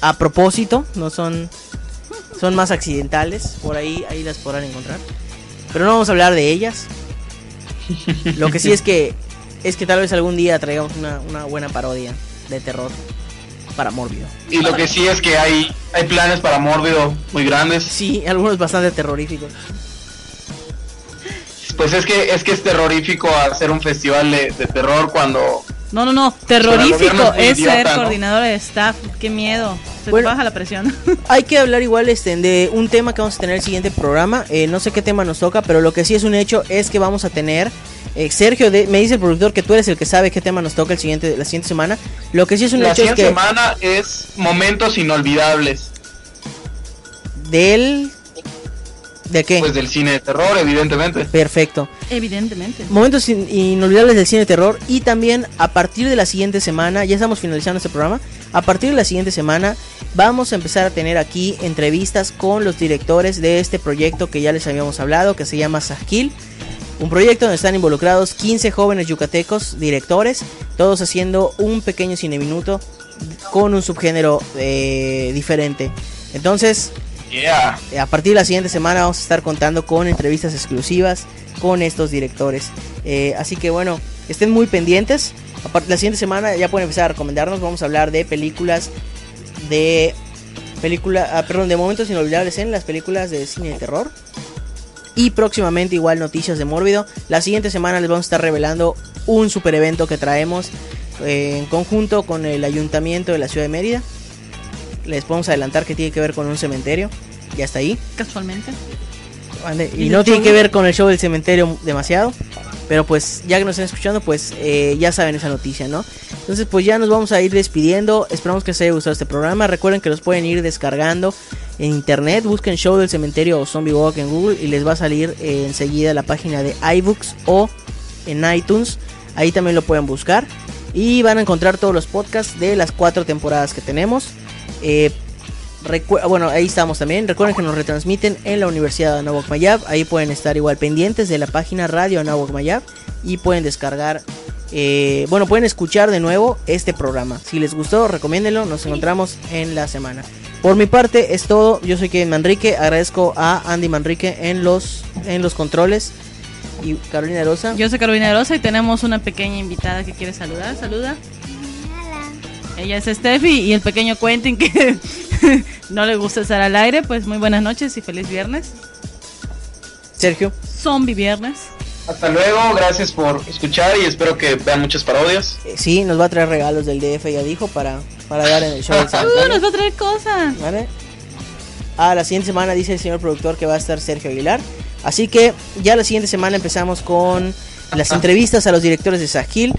a propósito, no son son más accidentales, por ahí ahí las podrán encontrar. Pero no vamos a hablar de ellas. Lo que sí es que es que tal vez algún día traigamos una, una buena parodia de terror para Mórbido. y lo que sí es que hay, hay planes para Mórbido muy grandes. Sí, algunos bastante terroríficos. Pues es que es que es terrorífico hacer un festival de, de terror cuando No, no, no, el terrorífico es ser ¿no? coordinadora de staff, qué miedo, se Bueno. te baja la presión. *laughs* Hay que hablar igual este, de un tema que vamos a tener el siguiente programa. Eh, no sé qué tema nos toca, pero lo que sí es un hecho es que vamos a tener. eh, Sergio, de- me dice el productor que tú eres el que sabe qué tema nos toca el siguiente, la siguiente semana. Lo que sí es un la hecho es siguiente que semana es momentos inolvidables del. ¿De qué? pues del cine de terror evidentemente Perfecto. Evidentemente. Momentos in- inolvidables del cine de terror. Y también a partir de la siguiente semana, ya estamos finalizando este programa. A partir de la siguiente semana, vamos a empezar a tener aquí entrevistas con los directores de este proyecto que ya les habíamos hablado, que se llama Sahkil. Un proyecto donde están involucrados 15 jóvenes yucatecos directores, todos haciendo un pequeño cine minuto con un subgénero eh, diferente. Entonces, yeah a partir de la siguiente semana vamos a estar contando con entrevistas exclusivas con estos directores. Eh, así que bueno, estén muy pendientes. A partir de la siguiente semana ya pueden empezar a recomendarnos. Vamos a hablar de películas de película, ah, perdón, de momentos inolvidables en las películas de cine de terror. Y próximamente igual noticias de Mórbido. La siguiente semana les vamos a estar revelando un super evento que traemos eh, en conjunto con el ayuntamiento de la ciudad de Mérida. Les podemos adelantar que tiene que ver con un cementerio. Ya está ahí. Casualmente. ¿vale? ¿Y Y no tiene show? que ver con el show del cementerio demasiado. Pero pues ya que nos están escuchando, pues eh, ya saben esa noticia, ¿no? Entonces pues ya nos vamos a ir despidiendo. Esperamos que les haya gustado este programa. Recuerden que los pueden ir descargando en internet. Busquen show del cementerio o zombie walk en Google y les va a salir eh, enseguida la página de iBooks o en iTunes. Ahí también lo pueden buscar. Y van a encontrar todos los podcasts de las cuatro temporadas que tenemos. Eh, bueno, ahí estamos también. Recuerden que nos retransmiten en la Universidad de Anáhuac Mayab. Ahí pueden estar igual pendientes de la página Radio Anáhuac Mayab y pueden descargar. eh, bueno, pueden escuchar de nuevo este programa. Si les gustó, recomiéndenlo. Nos encontramos en la semana. Por mi parte es todo. Yo soy Kevin Manrique. Agradezco a Andy Manrique en los en los controles y Carolina Rosa. Yo soy Carolina Rosa y tenemos una pequeña invitada que quiere saludar. Saluda. Ella es Steffi y el pequeño Quentin que *laughs* no le gusta estar al aire. Pues muy buenas noches y feliz viernes. Sergio. Zombie viernes. hasta luego gracias por escuchar y espero que vean muchas parodias eh, sí, nos va a traer regalos del DF, ya dijo, para, para dar en el show del *laughs* Uh, nos va a traer cosas. ¿Vale? Ah, la siguiente semana dice el señor productor que va a estar Sergio Aguilar. Así que ya la siguiente semana empezamos con las entrevistas a los directores de Sahil.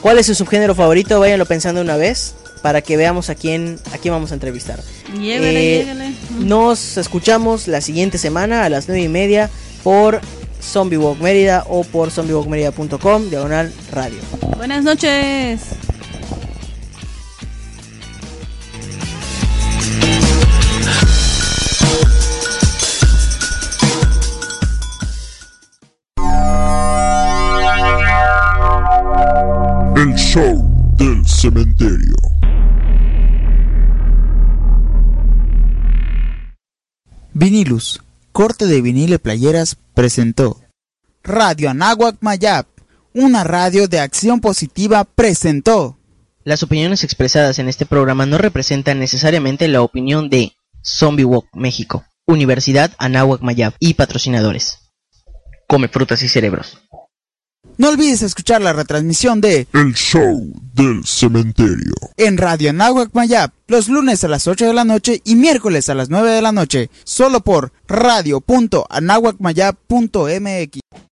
¿Cuál es su subgénero favorito? Váyanlo pensando una vez para que veamos a quién, a quién vamos a entrevistar. Llévele, Eh, llévele. Nos escuchamos la siguiente semana a las 9 y media por Zombie Walk Mérida o por zombiewalkmerida.com, diagonal radio. Buenas noches. Cementerio. Vinilus, corte de vinil y playeras, presentó. Radio Anáhuac Mayap, una radio de acción positiva, presentó. Las opiniones expresadas en este programa no representan necesariamente la opinión de Zombie Walk México, Universidad Anáhuac Mayab y patrocinadores. Come frutas y cerebros. No olvides escuchar la retransmisión de El show del cementerio. en Radio Anáhuac Mayap los lunes a las 8 de la noche y miércoles a las 9 de la noche, solo por radio.anahuacmayap.mx.